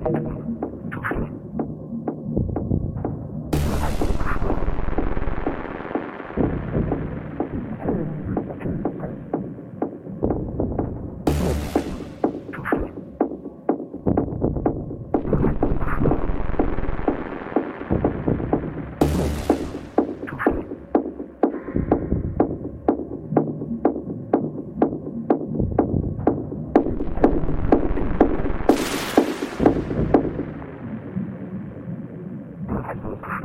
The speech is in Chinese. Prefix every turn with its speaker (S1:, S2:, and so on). S1: Thank you. 很大。